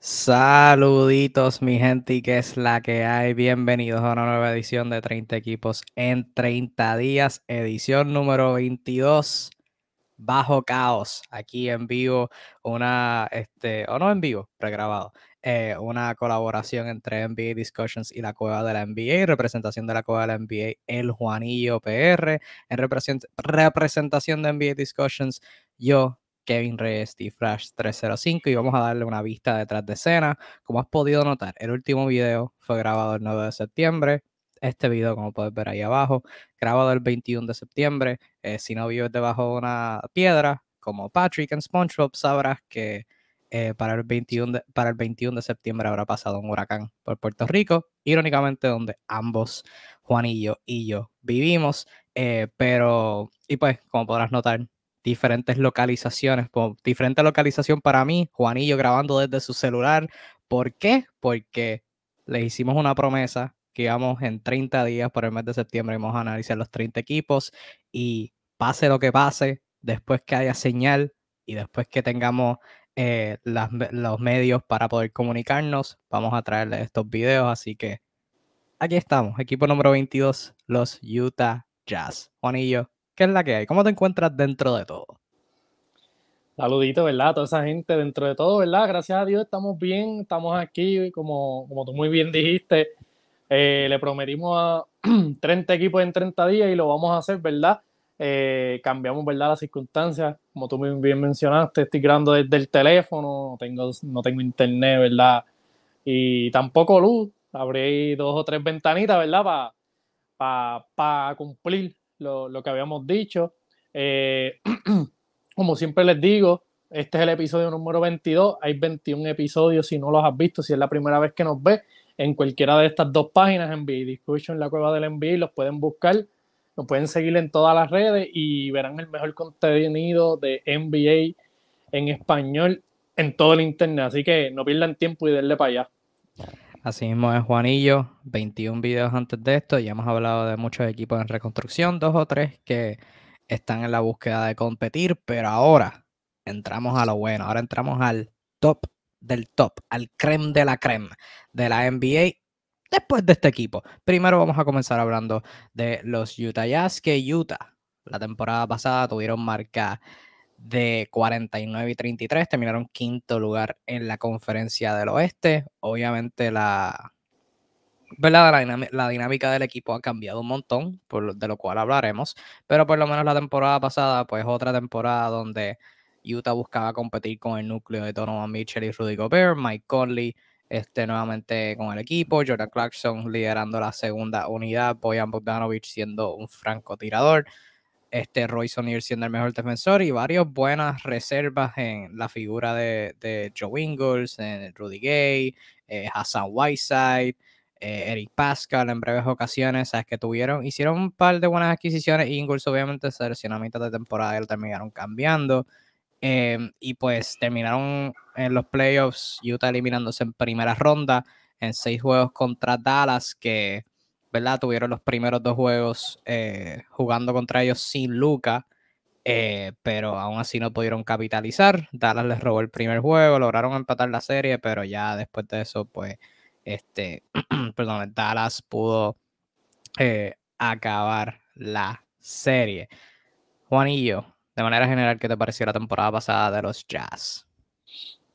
Saluditos, mi gente, y que es la que hay. Bienvenidos a una nueva edición de 30 equipos en 30 días, edición número 22, bajo caos, aquí en vivo, una, este, o no en vivo, pregrabado, eh, una colaboración entre NBA Discussions y la Cueva de la NBA, representación de la Cueva de la NBA, el Juanillo PR, en representación de NBA Discussions, yo, Kevin Reyes, Steve Flash 305 y vamos a darle una vista detrás de escena. Como has podido notar, el último video fue grabado el 9 de septiembre. Este video, como puedes ver ahí abajo, grabado el 21 de septiembre. Eh, si no vives debajo de una piedra, como Patrick en SpongeBob, sabrás que eh, para, el 21 de, para el 21 de septiembre habrá pasado un huracán por Puerto Rico, irónicamente donde ambos, Juanillo y yo, vivimos. Eh, pero, y pues, como podrás notar, diferentes localizaciones, diferente localización para mí, Juanillo grabando desde su celular. ¿Por qué? Porque le hicimos una promesa que íbamos en 30 días por el mes de septiembre, vamos a analizar los 30 equipos y pase lo que pase, después que haya señal y después que tengamos eh, los medios para poder comunicarnos, vamos a traerles estos videos, así que aquí estamos, equipo número 22, los Utah Jazz. Juanillo, ¿Qué es la que hay? ¿Cómo te encuentras dentro de todo? Saludito, ¿verdad? Toda esa gente dentro de todo, ¿verdad? Gracias a Dios estamos bien, estamos aquí, como, como tú muy bien dijiste, eh, le prometimos a 30 equipos en 30 días y lo vamos a hacer, ¿verdad? Eh, cambiamos, ¿verdad? Las circunstancias, como tú muy bien mencionaste, estoy grabando desde el teléfono, no tengo, no tengo internet, ¿verdad? Y tampoco luz, abrí dos o tres ventanitas, ¿verdad? Para pa, cumplir lo, que habíamos dicho. Eh, como siempre les digo, este es el episodio número 22. Hay 21 episodios si no los has visto, si es la primera vez que nos ves, en cualquiera de estas dos páginas, en Discussion, la cueva del NBA, los pueden buscar, los pueden seguir en todas las redes y verán el mejor contenido de NBA en español en todo el internet. Así que no pierdan tiempo y denle para allá. Así mismo es Juanillo, 21 videos antes de esto, ya hemos hablado de muchos equipos en reconstrucción, dos o tres que están en la búsqueda de competir, pero ahora entramos a lo bueno, ahora entramos al top del top, al creme de la creme de la NBA después de este equipo. Primero vamos a comenzar hablando de los Utah Jazz, que Utah la temporada pasada tuvieron marca de 49 y 33, terminaron quinto lugar en la conferencia del oeste. Obviamente la, ¿verdad? La, dinámica del equipo ha cambiado un montón, por, de lo cual hablaremos, pero por lo menos la temporada pasada, pues otra temporada donde Utah buscaba competir con el núcleo de Donovan Mitchell y Rudy Gobert, Mike Conley este, nuevamente con el equipo, Jordan Clarkson liderando la segunda unidad, Boyan Bogdanovic siendo un francotirador este Royce O'Neill siendo el mejor defensor y varias buenas reservas en la figura de, Joe Ingles, en Rudy Gay, eh, Hassan Whiteside, eh, Eric Pascal en breves ocasiones, sabes que tuvieron, hicieron un par de buenas adquisiciones. Ingles obviamente se lesionó a mitad de temporada y terminaron cambiando. Em, y pues terminaron en los playoffs, Utah eliminándose en primera ronda en seis juegos contra Dallas, que Tuvieron los primeros dos juegos eh, jugando contra ellos sin Luca, eh, pero aún así no pudieron capitalizar. Dallas les robó el primer juego, lograron empatar la serie, pero ya después de eso, pues, este, perdón, Dallas pudo eh, acabar la serie. Juanillo, de manera general, ¿qué te pareció la temporada pasada de los Jazz?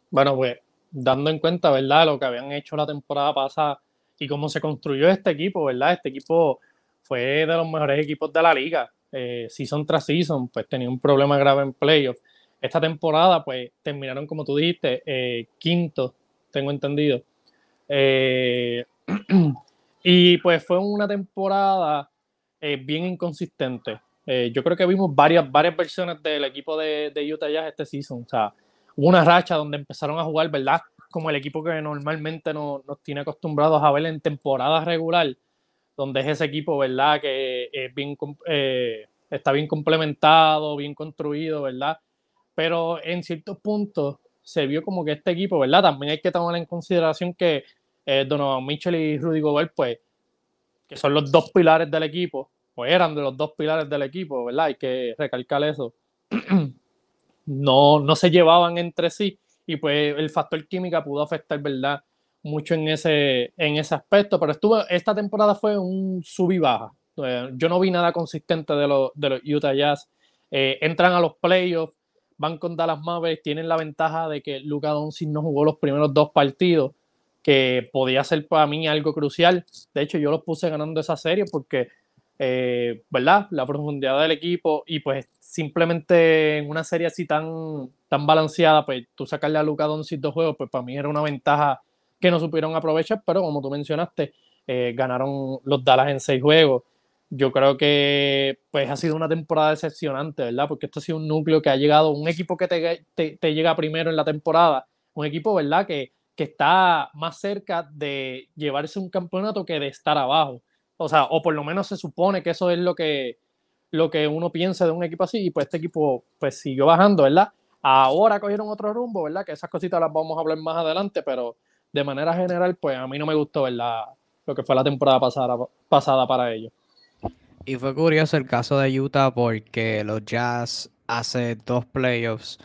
Bueno, pues dando en cuenta, ¿verdad? Lo que habían hecho la temporada pasada y cómo se construyó este equipo, ¿verdad? Este equipo fue de los mejores equipos de la liga. Eh, season tras season, pues tenía un problema grave en playoffs. Esta temporada, pues terminaron, como tú dijiste, eh, quinto, tengo entendido. Eh, y pues fue una temporada eh, bien inconsistente. yo creo que vimos varias, varias versiones del equipo de, de Utah Jazz este season. O sea, hubo una racha donde empezaron a jugar, ¿verdad? Como el equipo que normalmente nos, tiene acostumbrados a ver en temporada regular, donde es ese equipo, ¿verdad? Que bien, eh, está bien complementado, bien construido, ¿verdad? Pero en ciertos puntos se vio como que este equipo, ¿verdad? También hay que tomar en consideración que eh, Donovan Mitchell y Rudy Gobert, pues, que son los dos pilares del equipo, o eran de los dos pilares del equipo, ¿verdad? Hay que recalcar eso. no, no se llevaban entre sí y pues el factor química pudo afectar, ¿verdad? Mucho en ese, en ese aspecto, pero estuvo, esta temporada fue un sub y baja. Yo no vi nada consistente de los, de los Utah Jazz. Eh, entran a los playoffs, van con Dallas Mavericks, tienen la ventaja de que Luka Doncic no jugó los primeros dos partidos, que podía ser para mí algo crucial. De hecho, yo los puse ganando esa serie porque, eh, ¿verdad? La profundidad del equipo y pues simplemente en una serie así tan, tan balanceada, pues tú sacarle a Luka Doncic dos juegos, pues para mí era una ventaja que no supieron aprovechar, pero como tú mencionaste, eh, ganaron los Dallas en seis juegos yo creo que pues ha sido una temporada decepcionante, ¿verdad? Porque esto ha sido un núcleo que ha llegado, un equipo que te, llega primero en la temporada, un equipo, ¿verdad? Que, que, está más cerca de llevarse un campeonato que de estar abajo. O sea, o por lo menos se supone que eso es lo que, lo que uno piensa de un equipo así, y pues este equipo pues siguió bajando, ¿verdad? Ahora cogieron otro rumbo, ¿verdad? Que esas cositas las vamos a hablar más adelante, pero de manera general, pues a mí no me gustó, ¿verdad? Lo que fue la temporada pasada, pasada para ellos. Y fue curioso el caso de Utah porque los Jazz hace dos playoffs,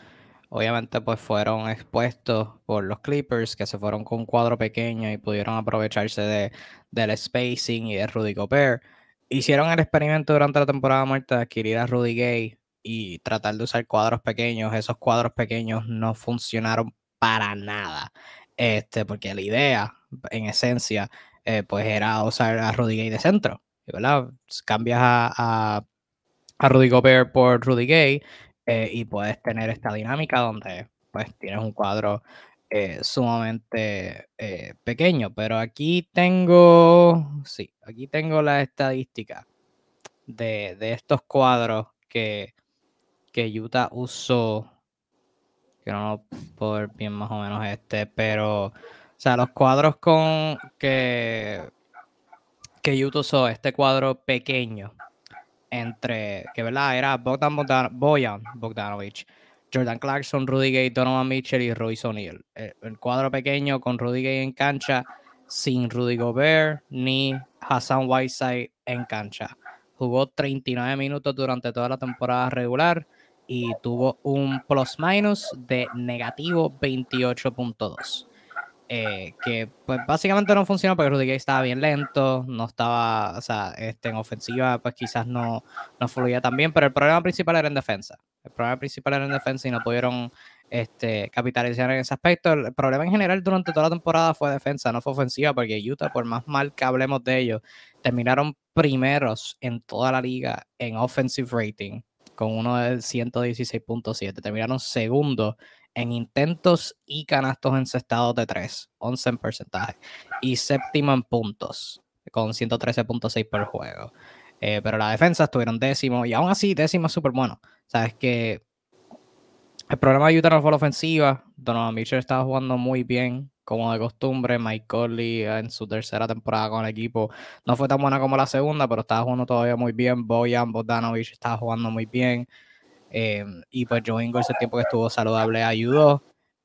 obviamente pues fueron expuestos por los Clippers que se fueron con un cuadro pequeño y pudieron aprovecharse de, del spacing y de Rudy Gobert. Hicieron el experimento durante la temporada muerta de adquirir a Rudy Gay y tratar de usar cuadros pequeños. Esos cuadros pequeños no funcionaron para nada. Este, porque la idea, en esencia, eh, pues era usar a Rudy Gay de centro. ¿verdad? Cambias a, a, Rudy Gobert por Rudy Gay eh, y puedes tener esta dinámica donde pues tienes un cuadro eh, sumamente eh, pequeño. Pero aquí tengo, sí, aquí tengo la estadística de, de estos cuadros que, que Utah usó. Que no puedo ver bien más o menos este, pero, o sea, los cuadros con que que Utah usó este cuadro pequeño entre, que verdad, era Bogdan Boyan Bogdanovich, Jordan Clarkson, Rudy Gay, Donovan Mitchell y Royce O'Neal. El, cuadro pequeño con Rudy Gay en cancha, sin Rudy Gobert ni Hassan Whiteside en cancha. Jugó 39 minutos durante toda la temporada regular y tuvo un plus minus de negativo 28.2. Eh, que pues básicamente no funcionó porque Rudy Gay estaba bien lento, no estaba, o sea, este, en ofensiva pues quizás no, no fluía tan bien, pero el problema principal era en defensa. El problema principal era en defensa y no pudieron este, capitalizar en ese aspecto. El problema en general durante toda la temporada fue defensa, no fue ofensiva, porque Utah, por más mal que hablemos de ellos, terminaron primeros en toda la liga en offensive rating, con uno de 116.7. Terminaron segundos en intentos y canastos encestados de 3, 11 en porcentaje, y séptimo en puntos, con 113.6 por juego. Eh, pero la defensa estuvieron décimo, y aún así décimo es súper bueno. Sabes que el problema de Utah no fue la ofensiva, Donovan Mitchell estaba jugando muy bien, como de costumbre. Mike Conley en su tercera temporada con el equipo no fue tan buena como la segunda, pero estaba jugando todavía muy bien. Boyan Bogdanovich estaba jugando muy bien. Em, y pues Joe Ingles, el tiempo que estuvo saludable, ayudó.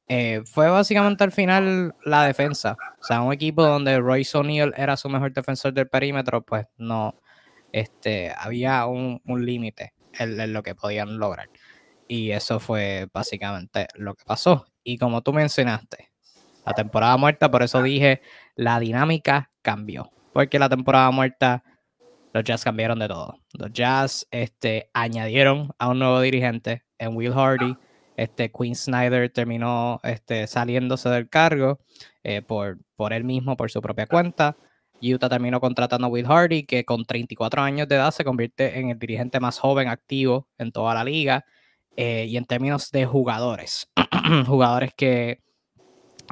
Eh, fue básicamente al final la defensa. O sea, un equipo donde Royce O'Neal era su mejor defensor del perímetro, pues no, este, había un, límite en, lo que podían lograr. Y eso fue básicamente lo que pasó. Y como tú mencionaste, la temporada muerta, por eso dije, la dinámica cambió. Porque la temporada muerta los Jazz cambiaron de todo. Los Jazz este, añadieron a un nuevo dirigente en Will Hardy. Este, Quinn Snyder terminó este, saliéndose del cargo eh, por, por él mismo, por su propia cuenta. Utah terminó contratando a Will Hardy, que con 34 años de edad se convierte en el dirigente más joven activo en toda la liga. Eh, y en términos de jugadores, jugadores que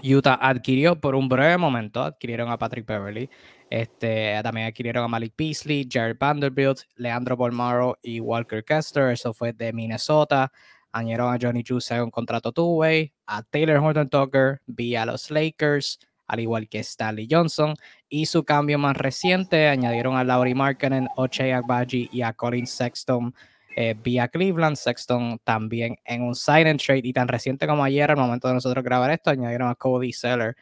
Utah adquirió por un breve momento, adquirieron a Patrick Beverly, este, también adquirieron a Malik Beasley, Jared Vanderbilt, Leandro Bolmaro y Walker Kester. Eso fue de Minnesota. Añadieron a Johnny Juice en un contrato two-way, a Taylor Horton Tucker vía los Lakers, al igual que Stanley Johnson. Y su cambio más reciente, añadieron a Laurie Markkinen, Ochai Agbaji y a Colin Sexton eh, vía Cleveland. Sexton también en un sign and trade. Y tan reciente como ayer, al momento de nosotros grabar esto, añadieron a Cody Seller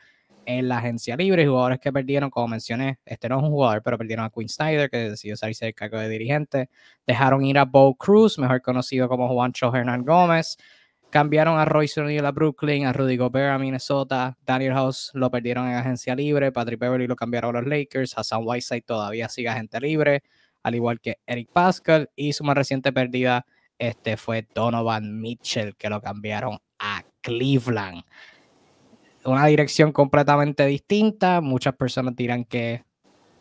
en la agencia libre. Jugadores que perdieron, como mencioné, este no es un jugador, pero perdieron a Quinn Snyder, que decidió salirse del cargo de dirigente. Dejaron ir a Bo Cruz, mejor conocido como Juancho Hernán Gómez. Cambiaron a Royce O'Neal a Brooklyn, a Rudy Gobert a Minnesota, Daniel House lo perdieron en agencia libre, Patrick Beverly lo cambiaron a los Lakers, Hassan Whiteside todavía sigue agente libre, al igual que Eric Pascal, y su más reciente pérdida este, fue Donovan Mitchell, que lo cambiaron a Cleveland. Una dirección completamente distinta, muchas personas dirán que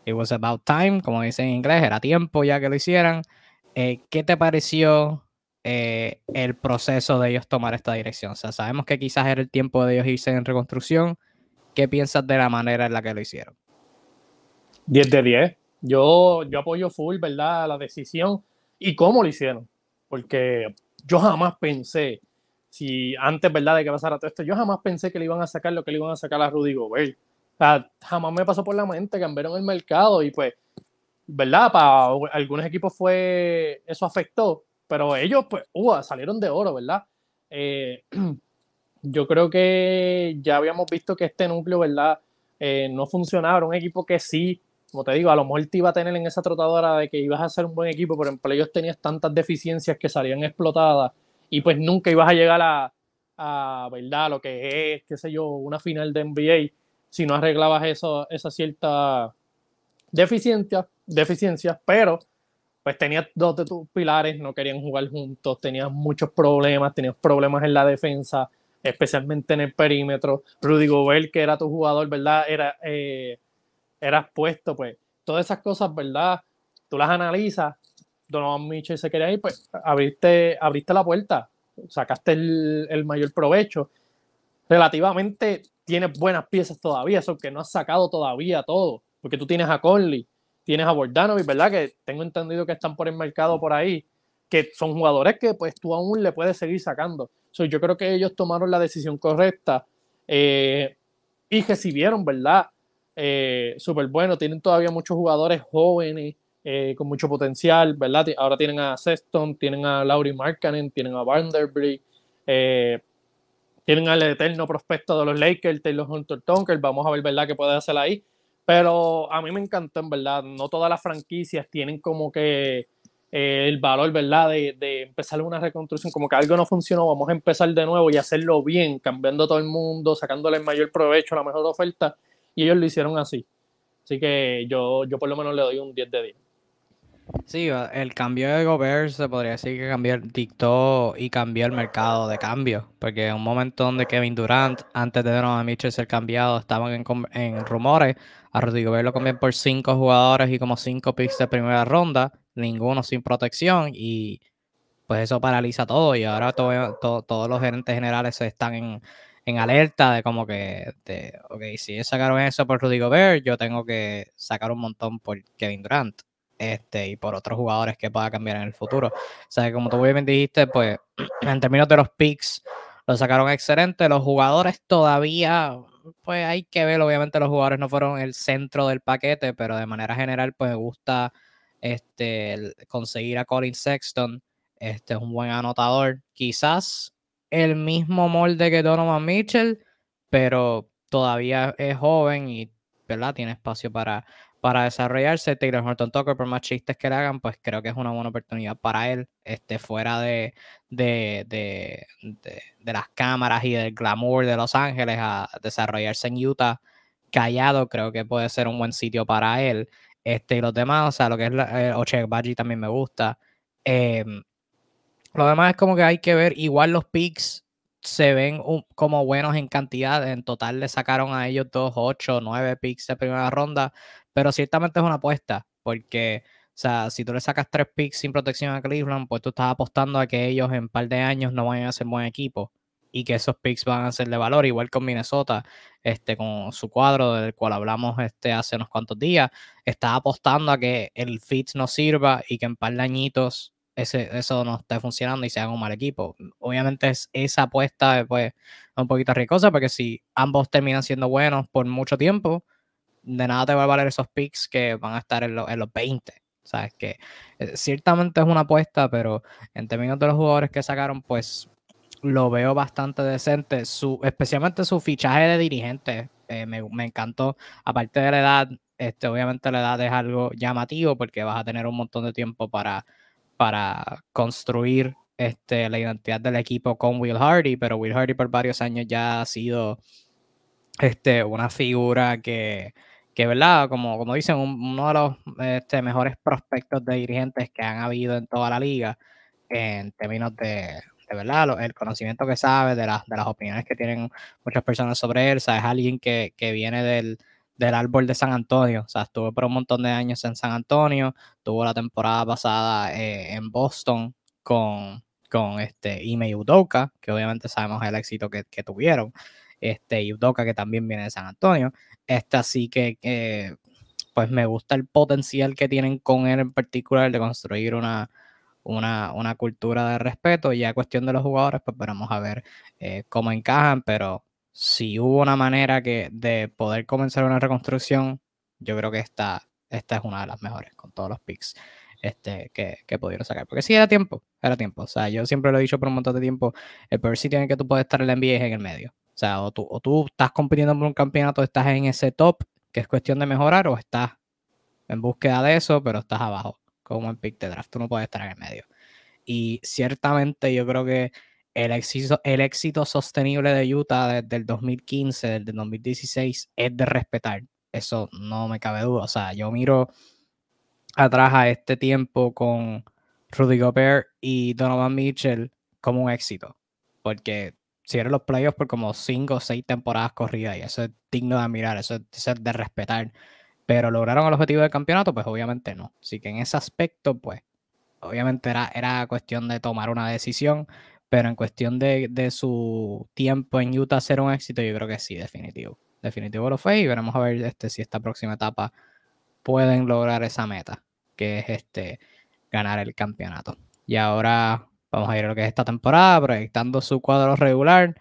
it was about time, como dicen en inglés, era tiempo ya que lo hicieran. Eh, ¿Qué te pareció eh, el proceso de ellos tomar esta dirección. Sabemos que quizás era el tiempo de ellos irse en reconstrucción. ¿Qué piensas de la manera en la que lo hicieron? 10 de 10. Yo, yo apoyo full, ¿verdad? La decisión y cómo lo hicieron. Porque yo jamás pensé, si antes, ¿verdad? De que pasara todo esto, yo jamás pensé que le iban a sacar lo que le iban a sacar a Rudy Gobert. O sea, jamás me pasó por la mente, cambiaron el mercado y pues, ¿verdad? Para algunos equipos fue, eso afectó, pero ellos, pues, uh, salieron de oro, ¿verdad? Eh, yo creo que ya habíamos visto que este núcleo, ¿verdad? Eh, no funcionaba, era un equipo que sí, como te digo, a lo mejor te iba a tener en esa trotadora de que ibas a ser un buen equipo, pero en ellos tenías tantas deficiencias que salían explotadas y pues nunca ibas a llegar a, a ¿verdad? Lo que es, qué sé yo, una final de NBA si no arreglabas eso, esa cierta deficiencia, deficiencias, pero pues tenías dos de tus pilares, no querían jugar juntos, tenías muchos problemas, tenías problemas en la defensa, especialmente en el perímetro. Rudy Gobert, que era tu jugador, ¿verdad? Era, eh, eras puesto, pues todas esas cosas, ¿verdad? Tú las analizas, Donovan Mitchell se quería ir, pues abriste, abriste la puerta, sacaste el, el mayor provecho. Relativamente tienes buenas piezas todavía, eso que no has sacado todavía todo, porque tú tienes a Conley, Tienes a Bordanovic, ¿verdad? Que tengo entendido que están por el mercado por ahí, que son jugadores que pues tú aún le puedes seguir sacando. yo creo que ellos tomaron la decisión correcta eh, y recibieron, ¿verdad? Eh, Súper bueno. Tienen todavía muchos jugadores jóvenes eh, con mucho potencial, ¿verdad? Ahora tienen a Sexton, tienen a Laurie Markkanen, tienen a Vanderbilt, tienen al eterno prospecto de los Lakers, Taylor Hunter Tonker. Vamos a ver, ¿verdad?, qué puede hacer ahí. Pero a mí me encantó, en verdad. No todas las franquicias tienen como que eh, el valor, ¿verdad? De, de, empezar una reconstrucción. Como que algo no funcionó, vamos a empezar de nuevo y hacerlo bien, cambiando todo el mundo, sacándole el mayor provecho, la mejor oferta. Y ellos lo hicieron así. Así que yo, yo por lo menos le doy un 10 de 10. Sí, el cambio de Gobert se podría decir que cambió, dictó y cambió el mercado de cambio, porque en un momento donde Kevin Durant, antes de Donovan Mitchell ser cambiado, estaban en, en rumores, a Rudy Gobert lo cambian por cinco jugadores y como cinco picks de primera ronda, ninguno sin protección, y pues eso paraliza todo, y ahora todos los gerentes generales están en, en alerta de como que, de, ok, si sacaron eso por Rudy Gobert, yo tengo que sacar un montón por Kevin Durant este, y por otros jugadores que pueda cambiar en el futuro. O sea, como tú bien dijiste, pues en términos de los picks, lo sacaron excelente. Los jugadores todavía, pues hay que ver, obviamente los jugadores no fueron el centro del paquete, pero de manera general, pues me gusta este, conseguir a Colin Sexton. Este es un buen anotador. Quizás el mismo molde que Donovan Mitchell, pero todavía es joven y ¿verdad? tiene espacio para para desarrollarse. Taylor Horton Tucker, por más chistes que le hagan, pues creo que es una buena oportunidad para él, este, fuera de, de, de, de, las cámaras y del glamour de Los Ángeles, a desarrollarse en Utah callado, creo que puede ser un buen sitio para él. Este, y los demás, o sea, lo que es la, eh, también me gusta. Em, lo demás es como que hay que ver, igual los picks se ven como buenos en cantidad. En total le sacaron a ellos dos, ocho, nueve picks de primera ronda. Pero ciertamente es una apuesta, porque, o sea, si tú le sacas tres picks sin protección a Cleveland, pues tú estás apostando a que ellos en un par de años no vayan a ser buen equipo y que esos picks van a ser de valor, igual con Minnesota, este, con su cuadro del cual hablamos este, hace unos cuantos días, está apostando a que el fit no sirva y que en par de añitos ese, eso no esté funcionando y se haga un mal equipo. Obviamente es, esa apuesta pues, un poquito riesgosa porque si ambos terminan siendo buenos por mucho tiempo, de nada te va a valer esos picks que van a estar en, en los 20. Sabes que eh, ciertamente es una apuesta, pero en términos de los jugadores que sacaron, pues lo veo bastante decente. Su, especialmente su fichaje de dirigente eh, me, me, encantó. Aparte de la edad, este, obviamente la edad es algo llamativo porque vas a tener un montón de tiempo para, para construir este, la identidad del equipo con Will Hardy, pero Will Hardy por varios años ya ha sido este, una figura que, que ¿verdad? Como, como dicen, uno de los este, mejores prospectos de dirigentes que han habido en toda la liga en términos de, de verdad, el conocimiento que sabe, de, las de las opiniones que tienen muchas personas sobre él, o sea, es alguien que, que viene del, del árbol de San Antonio. O sea, estuvo por un montón de años en San Antonio, tuvo la temporada pasada eh, en Boston con, con este Ime Udoka, que obviamente sabemos el éxito que, que tuvieron. Este Udoka, que también viene de San Antonio. Este, así que, eh, pues me gusta el potencial que tienen con él en particular de construir una, una, una cultura de respeto. Y a cuestión de los jugadores, pues vamos a ver eh, cómo encajan, pero si hubo una manera que, de poder comenzar una reconstrucción, yo creo que esta, esta es una de las mejores con todos los picks este, que, que pudieron sacar. Porque sí, era tiempo, era tiempo. O sea, yo siempre lo he dicho por un montón de tiempo, el peor sitio en el que tú puedes estar en la NBA es en el medio. O sea, o tú, o tú estás compitiendo por un campeonato, estás en ese top, que es cuestión de mejorar, o estás en búsqueda de eso, pero estás abajo, como en pick de draft. Tú no puedes estar en el medio. Y ciertamente yo creo que el éxito, el éxito sostenible de Utah desde el 2015, desde el 2016, es de respetar. Eso no me cabe duda. O sea, yo miro atrás a este tiempo con Rudy Gobert y Donovan Mitchell como un éxito. Porque si eran los playoffs por como 5 o 6 temporadas corridas y eso es digno de admirar, eso es de respetar. Pero lograron el objetivo del campeonato, pues obviamente no. Así que en ese aspecto, pues, obviamente era, era cuestión de tomar una decisión pero en cuestión de, de, su tiempo en Utah ser un éxito, yo creo que sí, definitivo. Definitivo lo fue y veremos a ver este, si esta próxima etapa pueden lograr esa meta, que es este, ganar el campeonato. Y ahora vamos a ir a lo que es esta temporada, proyectando su cuadro regular.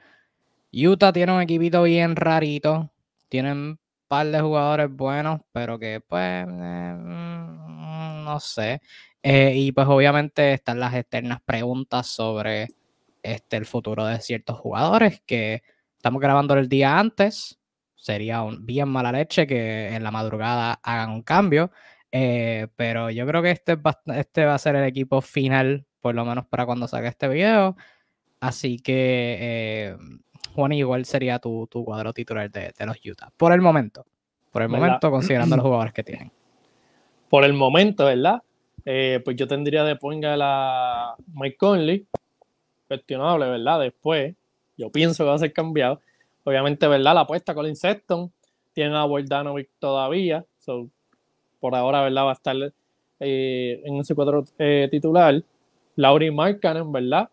Utah tiene un equipito bien rarito, tienen un par de jugadores buenos, pero que pues, eh, mm, no sé. Eh, y pues obviamente están las externas preguntas sobre este, el futuro de ciertos jugadores que estamos grabando el día antes. Sería un, bien mala leche que en la madrugada hagan un cambio. Eh, pero yo creo que este va, este va a ser el equipo final, por lo menos para cuando saque este video. Así que, eh, Juan, igual sería tu, tu cuadro titular de, de, los Utah. Por el momento. Por el momento, considerando los jugadores que tienen. Por el momento, ¿verdad? Eh, pues yo tendría de ponga la Mike Conley, cuestionable, ¿verdad? Después, yo pienso que va a ser cambiado. Obviamente, ¿verdad? La apuesta con Sexton, tiene a Bordanovic todavía, por ahora, ¿verdad? Va a estar eh, en ese cuadro eh, titular. Laurie Markkanen, ¿verdad?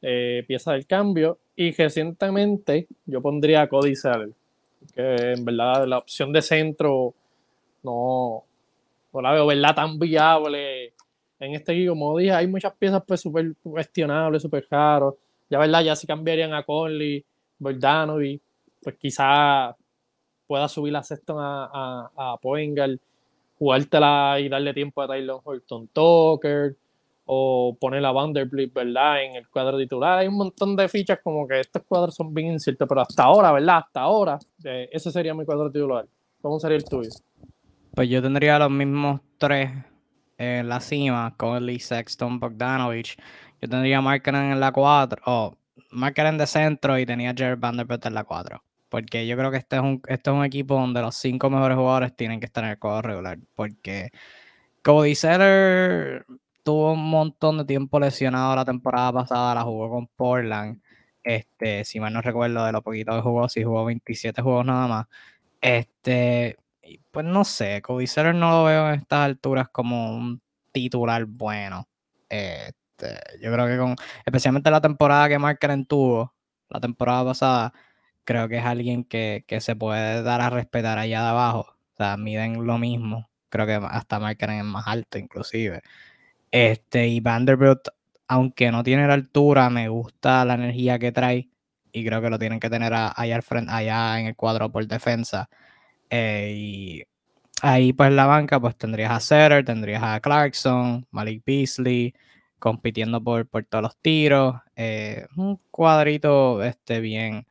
Eh, pieza del cambio. Y recientemente yo pondría a Cody Seller, que en verdad la opción de centro no, no la veo, ¿verdad? Tan viable en este equipo, como dije, hay muchas piezas pues súper cuestionables, súper caros. Ya verdad, ya si cambiarían a Conley, Bordanovic, pues quizá pueda subir la sexta a, a, a Poingal, jugártela y darle tiempo a Tyler Horton Tucker, o poner a Vanderbilt, ¿verdad? En el cuadro titular. Hay un montón de fichas como que estos cuadros son bien inciertos, pero hasta ahora, ¿verdad? Hasta ahora, eh, ese sería mi cuadro titular. ¿Cómo sería el tuyo? Pues yo tendría los mismos tres en la cima, Conley, Sexton, Bogdanovich. Yo tendría Markkanen en la 4, o oh, de centro y tenía Jared Vanderbilt en la 4. Porque yo creo que este es, un, este es un equipo donde los cinco mejores jugadores tienen que estar en el cuadro regular. Porque Cody Seller tuvo un montón de tiempo lesionado la temporada pasada, la jugó con Portland. Este, si mal no recuerdo de lo poquito que jugó, si jugó 27 juegos nada más. Este, pues no sé, Seller no lo veo en estas alturas como un titular bueno. Este, yo creo que con, especialmente la temporada que Markeren tuvo, la temporada pasada, creo que es alguien que, se puede dar a respetar allá de abajo. O sea, miden lo mismo. Creo que hasta Markeren es más alto, inclusive. Este, y Vanderbilt, aunque no tiene la altura, me gusta la energía que trae. Y creo que lo tienen que tener allá, al frente, allá en el cuadro por defensa. Eh, y ahí pues la banca pues tendrías a Setter, tendrías a Clarkson, Malik Beasley, compitiendo por, por todos los tiros. Eh, un cuadrito este, bien,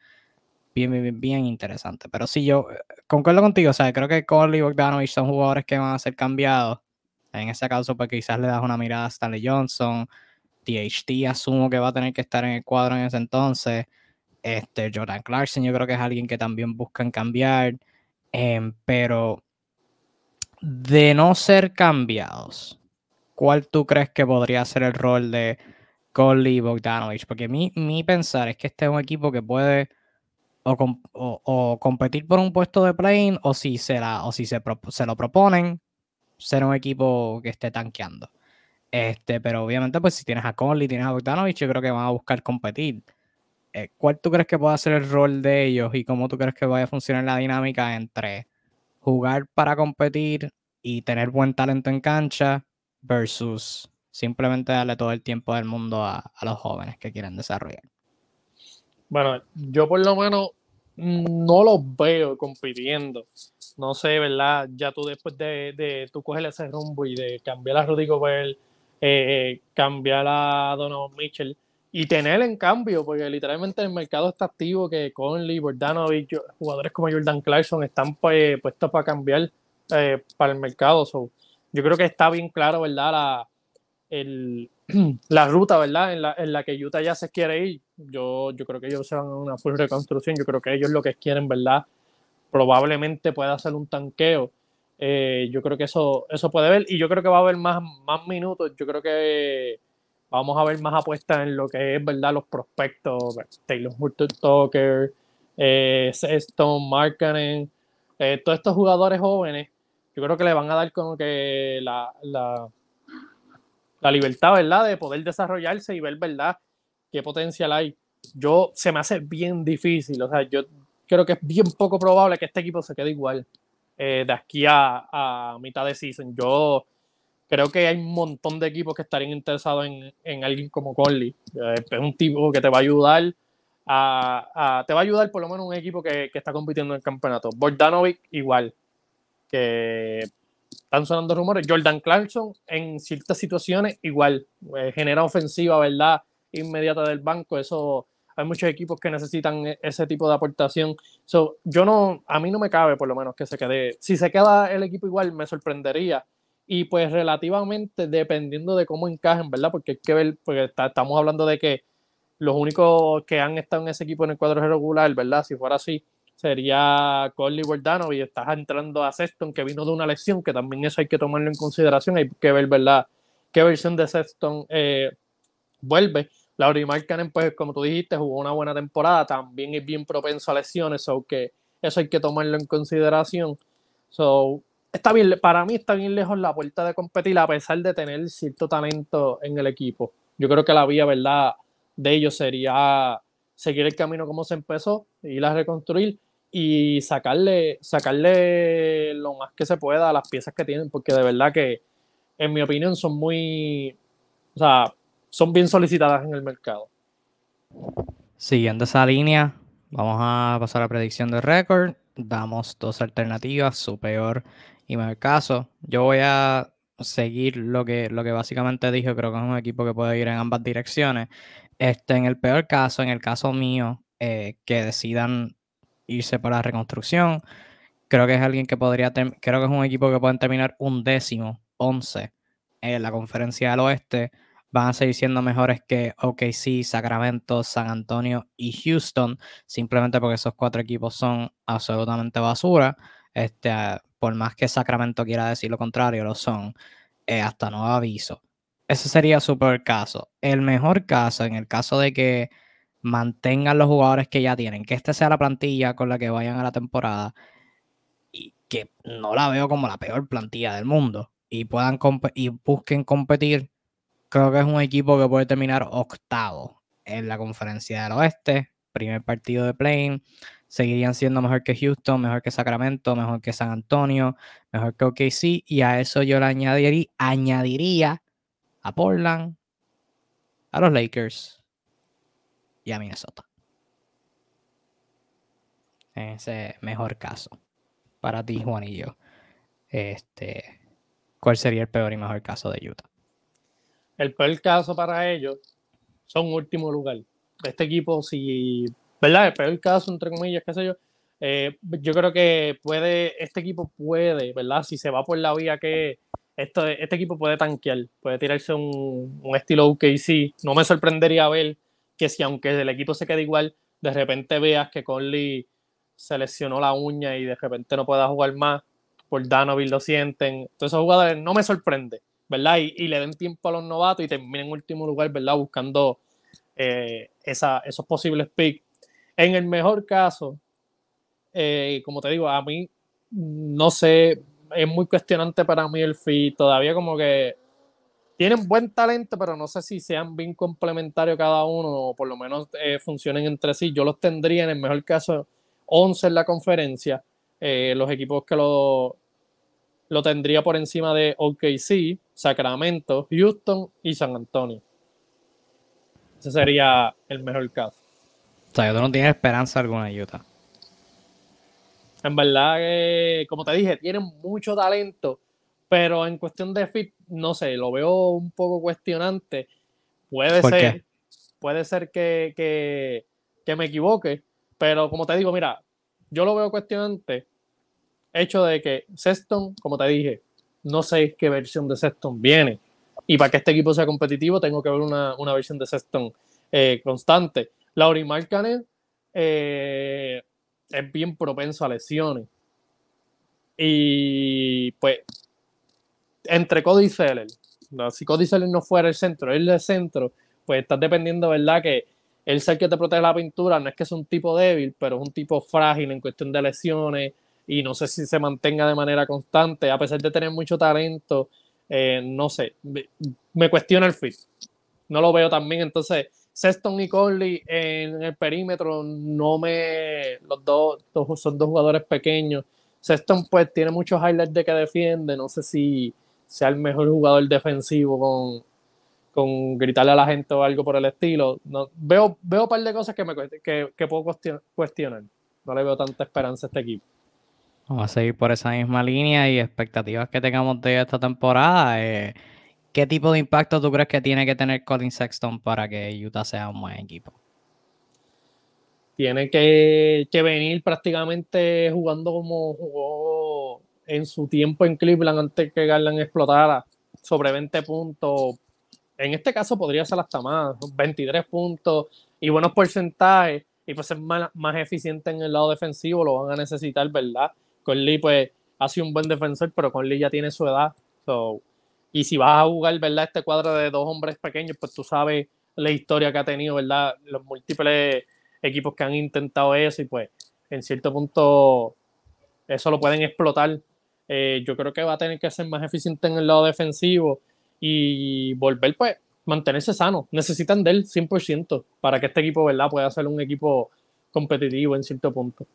bien, bien, interesante. Pero sí, yo eh, concuerdo contigo, o sea, creo que Conley y Bogdanovich son jugadores que van a ser cambiados. En ese caso, pues quizás le das una mirada a Stanley Johnson. THT asumo que va a tener que estar en el cuadro en ese entonces. Este, Jordan Clarkson, yo creo que es alguien que también buscan cambiar. Em, pero de no ser cambiados, ¿cuál tú crees que podría ser el rol de Conley y Bogdanovich? Porque mi, mi pensar es que este es un equipo que puede o, competir por un puesto de play o si, será, o si se, se lo proponen, ser un equipo que esté tanqueando. Este, pero obviamente, pues si tienes a Conley, tienes a Bogdanovich, yo creo que van a buscar competir. Eh, ¿Cuál tú crees que pueda ser el rol de ellos y cómo tú crees que vaya a funcionar la dinámica entre jugar para competir y tener buen talento en cancha versus simplemente darle todo el tiempo del mundo a, los jóvenes que quieren desarrollar? Bueno, yo por lo menos no los veo compitiendo. No sé, ¿verdad? Ya tú después de, de tú coger ese rumbo y de cambiar a Rudy Gobert, eh, cambiar a Donovan Mitchell y tener en cambio, porque literalmente el mercado está activo que Conley, Bordanovic, jugadores como Jordan Clarkson están pues, puestos para cambiar eh, para el mercado. yo creo que está bien claro, ¿verdad? La, el, la ruta, ¿verdad? En la, en la, que Utah ya se quiere ir. Yo, yo creo que ellos se van a una full reconstrucción. Yo creo que ellos lo que quieren, ¿verdad? Probablemente pueda hacer un tanqueo eh, yo creo que eso, eso puede ver y yo creo que va a haber más, más minutos. Yo creo que vamos a ver más apuestas en lo que es verdad los prospectos. Taylor Hurton Tucker, eh, Sexton, Markkanen, eh, todos estos jugadores jóvenes. Yo creo que le van a dar como que la, la, la libertad, ¿verdad? De poder desarrollarse y ver, ¿verdad? Qué potencial hay. Yo, se me hace bien difícil. O sea, yo creo que es bien poco probable que este equipo se quede igual. Eh, de aquí a, mitad de season. Yo creo que hay un montón de equipos que estarían interesados en, alguien como Conley. Eh, es un tipo que te va a ayudar a, te va a ayudar por lo menos un equipo que, está compitiendo en el campeonato. Bordanovic igual, que están sonando rumores. Jordan Clarkson en ciertas situaciones igual, eh, genera ofensiva, ¿verdad? Inmediata del banco, eso hay muchos equipos que necesitan e-, ese tipo de aportación. So, yo no, a mí no me cabe por lo menos que se quede. Si se queda el equipo igual, me sorprendería. Y pues relativamente dependiendo de cómo encajen, ¿verdad? Porque hay que ver, porque estamos hablando de que los únicos que han estado en ese equipo en el cuadro regular, ¿verdad? Si fuera así, sería Corley Bordano y estás entrando a Sexton que vino de una lesión, que también eso hay que tomarlo en consideración. Hay que ver, ¿verdad? ¿Qué versión de Sexton eh, vuelve? Lauri Markkanen, pues como tú dijiste, jugó una buena temporada, también es bien propenso a lesiones, so que eso hay que tomarlo en consideración. So, está bien, para mí está bien lejos la puerta de competir a pesar de tener cierto talento en el equipo. Yo creo que la vía, ¿verdad?, de ellos sería seguir el camino como se empezó, ir a reconstruir y sacarle, sacarle lo más que se pueda a las piezas que tienen, porque de verdad que, en mi opinión, son muy, o sea, son bien solicitadas en el mercado. Siguiendo esa línea, vamos a pasar a predicción de récord. Damos dos alternativas, su peor y mejor caso. Yo voy a seguir lo que, lo que básicamente dije, creo que es un equipo que puede ir en ambas direcciones. Este, en el peor caso, en el caso mío, eh, que decidan irse para la reconstrucción, creo que es alguien que podría, creo que es un equipo que pueden terminar un décimo, once, en la conferencia del oeste van a seguir siendo mejores que OKC, Sacramento, San Antonio y Houston, simplemente porque esos cuatro equipos son absolutamente basura. Este, por más que Sacramento quiera decir lo contrario, lo son, eh, hasta nuevo aviso. Ese sería su peor caso. El mejor caso, en el caso de que mantengan los jugadores que ya tienen, que esta sea la plantilla con la que vayan a la temporada, y que no la veo como la peor plantilla del mundo, y puedan y busquen competir creo que es un equipo que puede terminar octavo en la conferencia del oeste. Primer partido de play Seguirían siendo mejor que Houston, mejor que Sacramento, mejor que San Antonio, mejor que OKC. Y a eso yo le añadiría, añadiría a Portland, a los Lakers y a Minnesota. ese mejor caso. Para ti, Juan y yo. Este, ¿Cuál sería el peor y mejor caso de Utah? el peor caso para ellos son último lugar. Este equipo, si, ¿verdad? El peor caso, entre comillas, qué sé yo, eh, yo creo que puede, este equipo puede, ¿verdad? Si se va por la vía que, este equipo puede tanquear, puede tirarse un, un estilo OKC. No me sorprendería ver que si aunque el equipo se quede igual, de repente veas que Conley se lesionó la uña y de repente no pueda jugar más, por Danoville lo sienten. Entonces esos jugadores no me sorprende, ¿verdad? Y, le den tiempo a los novatos y terminen en último lugar, ¿verdad? Buscando eh, esos posibles picks. En el mejor caso, eh, como te digo, a mí no sé, es muy cuestionante para mí el fit. Todavía como que tienen buen talento, pero no sé si sean bien complementarios cada uno o por lo menos eh, funcionen entre sí. Yo los tendría en el mejor caso 11 en la conferencia. Eh, los equipos que lo, lo tendría por encima de OKC, Sacramento, Houston y San Antonio. Ese sería el mejor caso. O sea, tú no tienes esperanza alguna Utah. En verdad, que, como te dije, tienen mucho talento, pero en cuestión de fit, no sé, lo veo un poco cuestionante. Puede ser, puede ser que, que, me equivoque, pero como te digo, mira, yo lo veo cuestionante. Hecho de que Sexton, como te dije, no sé qué versión de Sexton viene. Y para que este equipo sea competitivo, tengo que ver una, versión de Sexton eh, constante. Laurie Markkanen eh, es bien propenso a lesiones. Y pues, entre Cody Seller, si Cody Seller no fuera el centro, él es centro, pues estás dependiendo, ¿verdad? Que él es el que te protege la pintura, no es que es un tipo débil, pero es un tipo frágil en cuestión de lesiones y no sé si se mantenga de manera constante, a pesar de tener mucho talento, eh, no sé, me, me cuestiona el fit. No lo veo también, entonces Sexton y Conley en el perímetro no me. Los dos, son dos jugadores pequeños. Sexton, pues, tiene muchos highlights de que defiende. No sé si sea el mejor jugador defensivo con, con gritarle a la gente o algo por el estilo. No, veo, veo un par de cosas que, me, que, que puedo cuestionar. No le veo tanta esperanza a este equipo. Vamos a seguir por esa misma línea y expectativas que tengamos de esta temporada. Eh, ¿Qué tipo de impacto tú crees que tiene que tener Colin Sexton para que Utah sea un buen equipo? Tiene que, venir prácticamente jugando como jugó en su tiempo en Cleveland antes que Garland explotara, sobre 20 puntos. En este caso podría ser hasta más, 23 puntos y buenos porcentajes. Y pues ser más, más eficiente en el lado defensivo, lo van a necesitar, ¿verdad? Conley, pues, ha sido un buen defensor, pero Conley ya tiene su edad. So, y si vas a jugar, ¿verdad? Este cuadro de dos hombres pequeños, pues tú sabes la historia que ha tenido, ¿verdad? Los múltiples equipos que han intentado eso y pues en cierto punto eso lo pueden explotar. Eh, yo creo que va a tener que ser más eficiente en el lado defensivo y volver, pues, mantenerse sano. Necesitan de él 100% para que este equipo, ¿verdad? Pueda ser un equipo competitivo en cierto punto.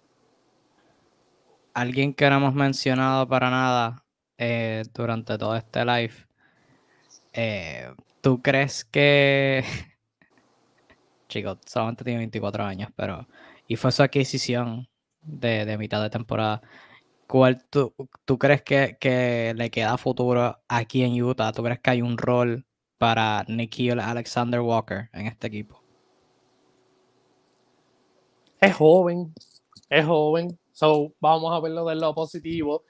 Alguien que no hemos mencionado para nada eh, durante todo este live eh, ¿Tú crees que... Chicos, solamente tiene 24 años, pero... Y fue su adquisición de, mitad de temporada. ¿Cuál tú, tú crees que, le queda futuro aquí en Utah? ¿Tú crees que hay un rol para Nikhil Alexander Walker en este equipo? Es joven, es joven. So, vamos a verlo del lado positivo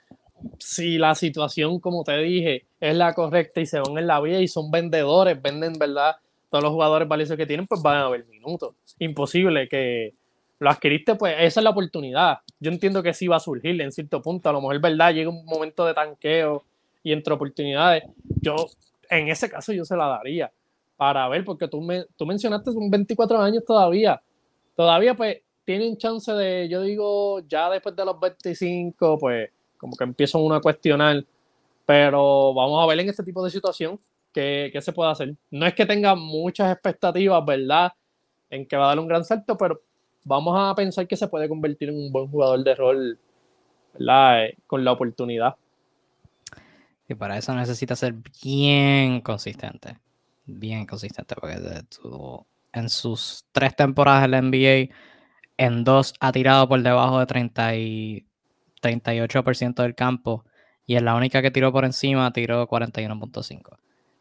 si la situación, como te dije, es la correcta y se van en la vía y son vendedores, venden, ¿verdad? Todos los jugadores valiosos que tienen, pues van a haber minutos. Imposible que lo adquiriste, pues esa es la oportunidad. Yo entiendo que sí va a surgir en cierto punto. A lo mejor, ¿verdad? Llega un momento de tanqueo y entre oportunidades. Yo, en ese caso, yo se la daría para ver, porque tú, me, tú mencionaste, son 24 años todavía. Todavía, pues, tienen chance de, yo digo, ya después de los 25, pues como que empiezo uno a cuestionar, pero vamos a ver en este tipo de situación qué, se puede hacer. No es que tenga muchas expectativas, ¿verdad? En que va a dar un gran salto, pero vamos a pensar que se puede convertir en un buen jugador de rol, ¿verdad? Eh, con la oportunidad. Y para eso necesita ser bien consistente. Bien consistente, porque en sus tres temporadas en la NBA, en dos ha tirado por debajo de 30 y 38% del campo y en la única que tiró por encima tiró 41.5.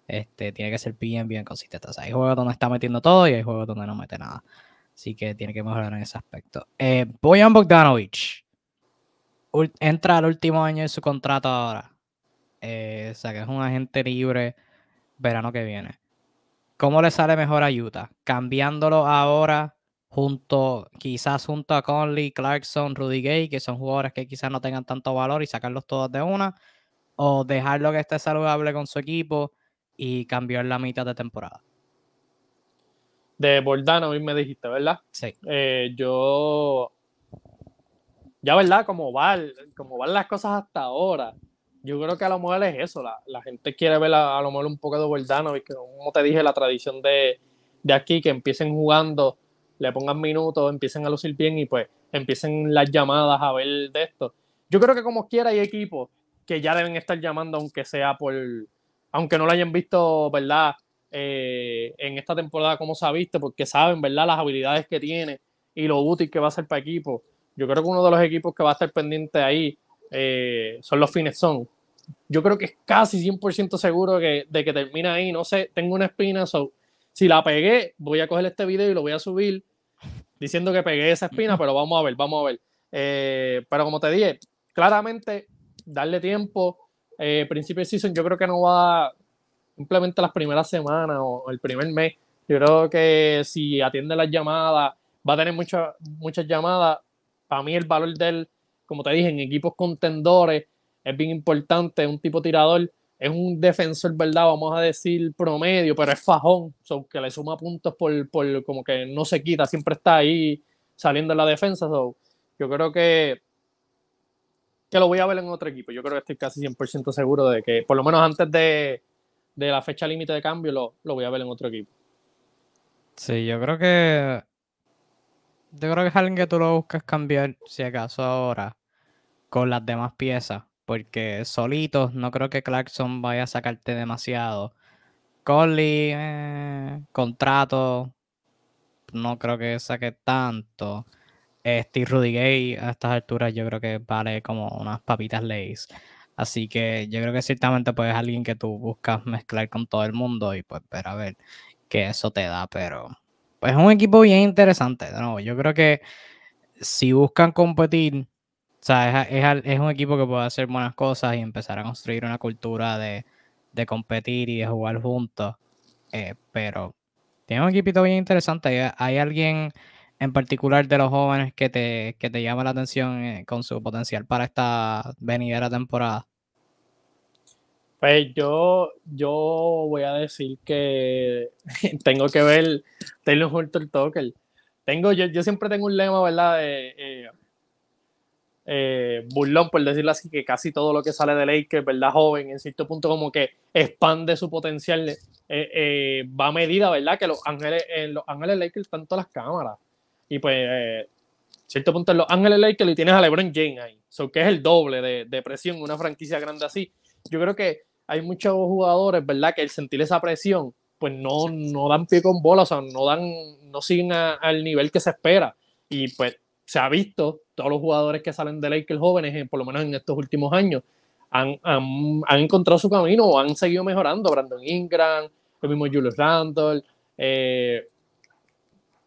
Este, tiene que ser bien, bien consistente. hay juegos donde está metiendo todo y hay juegos donde no mete nada. Así que tiene que mejorar en ese aspecto. Eh, Boyan Bogdanovich entra al último año de su contrato ahora. Eh, o sea, que es un agente libre verano que viene. ¿Cómo le sale mejor a Utah? Cambiándolo ahora junto, quizás junto a Conley, Clarkson, Rudy Gay, que son jugadores que quizás no tengan tanto valor y sacarlos todos de una, o dejarlo que esté saludable con su equipo y cambiar la mitad de temporada. De Bordano, hoy me dijiste, ¿verdad? Sí. Eh, yo, ya, ¿verdad? Como, va, como van las cosas hasta ahora, yo creo que a lo mejor es eso. La, gente quiere ver a, lo mejor un poco de Bordano, y que, como te dije, la tradición de, de aquí, que empiecen jugando le pongan minutos, empiecen a lucir bien y pues empiecen las llamadas a ver de esto. Yo creo que como quiera hay equipos que ya deben estar llamando, aunque sea por, aunque no lo hayan visto, ¿verdad? Eh, en esta temporada como se ha visto, porque saben, ¿verdad? Las habilidades que tiene y lo útil que va a ser para equipo. Yo creo que uno de los equipos que va a estar pendiente ahí eh, son los Son. Yo creo que es casi 100% seguro que, de que termina ahí. No sé, tengo una espina, so, si la pegué, voy a coger este video y lo voy a subir diciendo que pegué esa espina, pero vamos a ver, vamos a ver. Eh, pero como te dije, claramente darle tiempo. Eh, principio de season, yo creo que no va simplemente las primeras semanas o el primer mes. Yo creo que si atiende las llamadas, va a tener muchas muchas llamadas. Para mí, el valor del, como te dije, en equipos contendores es bien importante. Un tipo tirador es un defensor, ¿verdad? Vamos a decir promedio, pero es fajón, que le suma puntos por, por, como que no se quita, siempre está ahí saliendo en la defensa. yo creo que, que lo voy a ver en otro equipo. Yo creo que estoy casi 100% seguro de que, por lo menos antes de, de la fecha límite de cambio, lo, lo voy a ver en otro equipo. Sí, yo creo que. Yo creo que es alguien que tú lo buscas cambiar, si acaso ahora, con las demás piezas porque solitos no creo que Clarkson vaya a sacarte demasiado. Conley, eh, contrato, no creo que saque tanto. Este Rudy Gay a estas alturas yo creo que vale como unas papitas leyes. Así que yo creo que ciertamente pues es alguien que tú buscas mezclar con todo el mundo y pues ver a ver qué eso te da, pero pues es un equipo bien interesante. De yo creo que si buscan competir sea, es, un equipo que puede hacer buenas cosas y empezar a construir una cultura de, competir y de jugar juntos. Eh, pero tiene un equipito bien interesante. ¿Hay, alguien en particular de los jóvenes que te, que te llama la atención eh, con su potencial para esta venidera temporada? Pues yo, yo voy a decir que tengo que ver Taylor Horton Tucker. Tengo, yo, yo siempre tengo un lema, ¿verdad? De, eh, eh, burlón, por decirlo así, que casi todo lo que sale de Lakers, ¿verdad? Joven, en cierto punto como que expande su potencial, eh, eh, va a medida, ¿verdad? Que los Ángeles, en los Ángeles Lakers están todas las cámaras. Y pues, en cierto punto en los Ángeles Lakers y tienes a LeBron James ahí, so, que es el doble de, de presión, una franquicia grande así. Yo creo que hay muchos jugadores, ¿verdad? Que el sentir esa presión, pues no, no dan pie con bola, o sea, no dan, no siguen al nivel que se espera. Y pues se ha visto, todos los jugadores que salen de Lakers jóvenes, por lo menos en estos últimos años, han, encontrado su camino o han seguido mejorando. Brandon Ingram, el mismo Julius Randle, eh,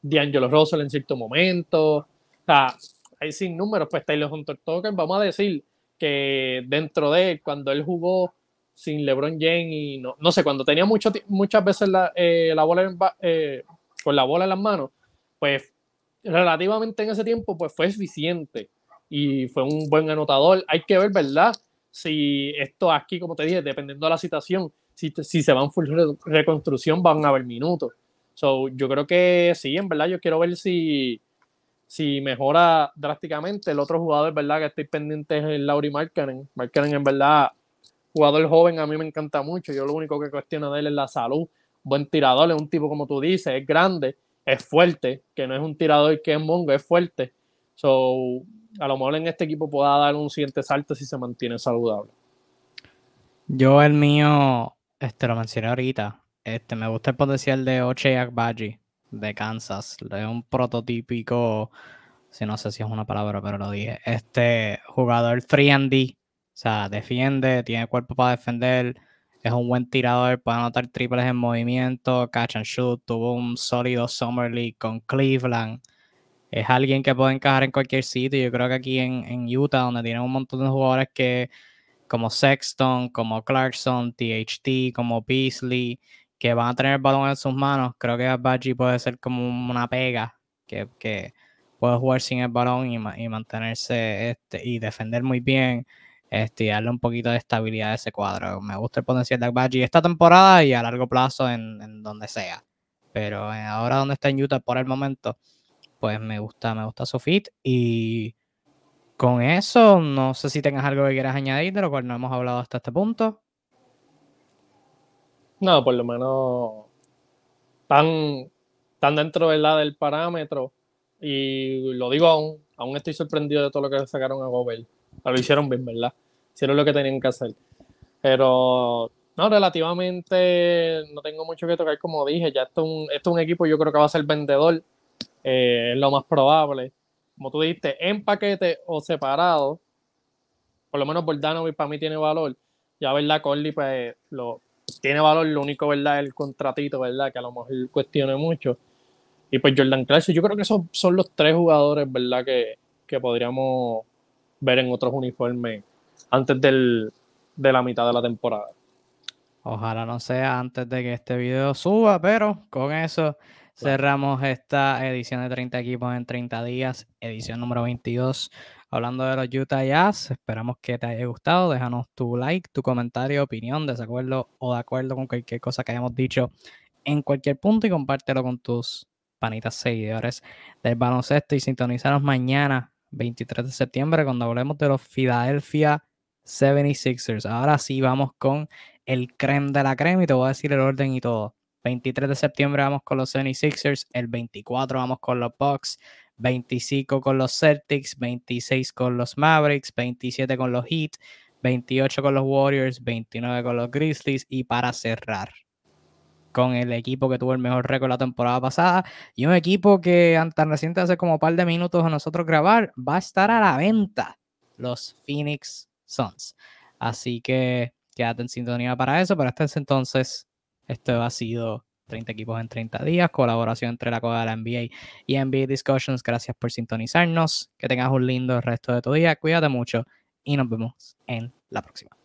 D'Angelo Russell en cierto momento. O sea, hay sin números. Pues Taylor Hunter Token, vamos a decir que dentro de él, cuando él jugó sin LeBron James y no, no sé, cuando tenía mucho, muchas veces la, eh, la bola eh, con la bola en las manos, pues relativamente en ese tiempo, pues fue eficiente y fue un buen anotador. Hay que ver, ¿verdad? Si esto aquí, como te dije, dependiendo de la situación, si, si se van full reconstrucción, van a haber minutos. So, yo creo que sí, en verdad, yo quiero ver si, si mejora drásticamente. El otro jugador, ¿verdad? Que estoy pendiente es el Lauri Markkanen. Markkanen, en verdad, jugador joven, a mí me encanta mucho. Yo lo único que cuestiono de él es la salud. Buen tirador, es un tipo, como tú dices, es grande es fuerte, que no es un tirador que es mongo, es fuerte. So, a lo mejor en este equipo pueda dar un siguiente salto si se mantiene saludable. Yo el mío, este lo mencioné ahorita, este me gusta el potencial de Oche Agbaji de Kansas, es un prototípico, si no sé si es una palabra, pero lo dije, este jugador 3 D, o sea, defiende, tiene cuerpo para defender, es un buen tirador, puede anotar triples en movimiento, catch and shoot, tuvo un sólido Summer League con Cleveland. Es alguien que puede encajar en cualquier sitio. Yo creo que aquí en, Utah, donde tienen un montón de jugadores que, como Sexton, como Clarkson, THT, como Beasley, que van a tener el balón en sus manos, creo que Badgie puede ser como una pega, que, que puede jugar sin el balón y, y, mantenerse este, y defender muy bien este, darle un poquito de estabilidad a ese cuadro. Me gusta el potencial de Badgie esta temporada y a largo plazo en, donde sea. Pero ahora donde está en Utah por el momento, pues me gusta, me gusta su fit y con eso, no sé si tengas algo que quieras añadir, de lo cual no hemos hablado hasta este punto. No, por lo menos están, tan dentro ¿verdad? del parámetro. Y lo digo aún, aún estoy sorprendido de todo lo que sacaron a Gobert. Lo hicieron bien, ¿verdad? Hicieron lo que tenían que hacer. Pero no, relativamente no tengo mucho que tocar, como dije. Ya esto es un, un equipo, yo creo que va a ser vendedor. Eh, es lo más probable como tú dijiste, en paquete o separado, por lo menos Bordanovic para mí tiene valor. Ya, ¿verdad? Corley, pues, lo, tiene valor, lo único, ¿verdad? El contratito, ¿verdad? Que a lo mejor cuestione mucho. Y pues Jordan Clarkson, yo creo que esos son los tres jugadores, ¿verdad? Que, que podríamos ver en otros uniformes antes del, de la mitad de la temporada. Ojalá no sea antes de que este video suba, pero con eso Cerramos esta edición de 30 equipos en 30 días, edición número 22. Hablando de los Utah Jazz, esperamos que te haya gustado. Déjanos tu like, tu comentario, opinión, desacuerdo o de acuerdo con cualquier cosa que hayamos dicho en cualquier punto y compártelo con tus panitas seguidores del baloncesto y sintonizaros mañana, 23 de septiembre, cuando hablemos de los Philadelphia 76ers. Ahora sí vamos con el creme de la crema y te voy a decir el orden y todo. 23 de septiembre vamos con los 76ers, el 24 vamos con los Bucks, 25 con los Celtics, 26 con los Mavericks, 27 con los Heat, 28 con los Warriors, 29 con los Grizzlies y para cerrar con el equipo que tuvo el mejor récord la temporada pasada y un equipo que tan reciente hace como un par de minutos a nosotros grabar va a estar a la venta, los Phoenix Suns. Así que quédate en sintonía para eso, pero hasta ese entonces esto ha sido 30 equipos en 30 días, colaboración entre la Coda de la NBA y NBA Discussions. Gracias por sintonizarnos. Que tengas un lindo resto de tu día. Cuídate mucho y nos vemos en la próxima.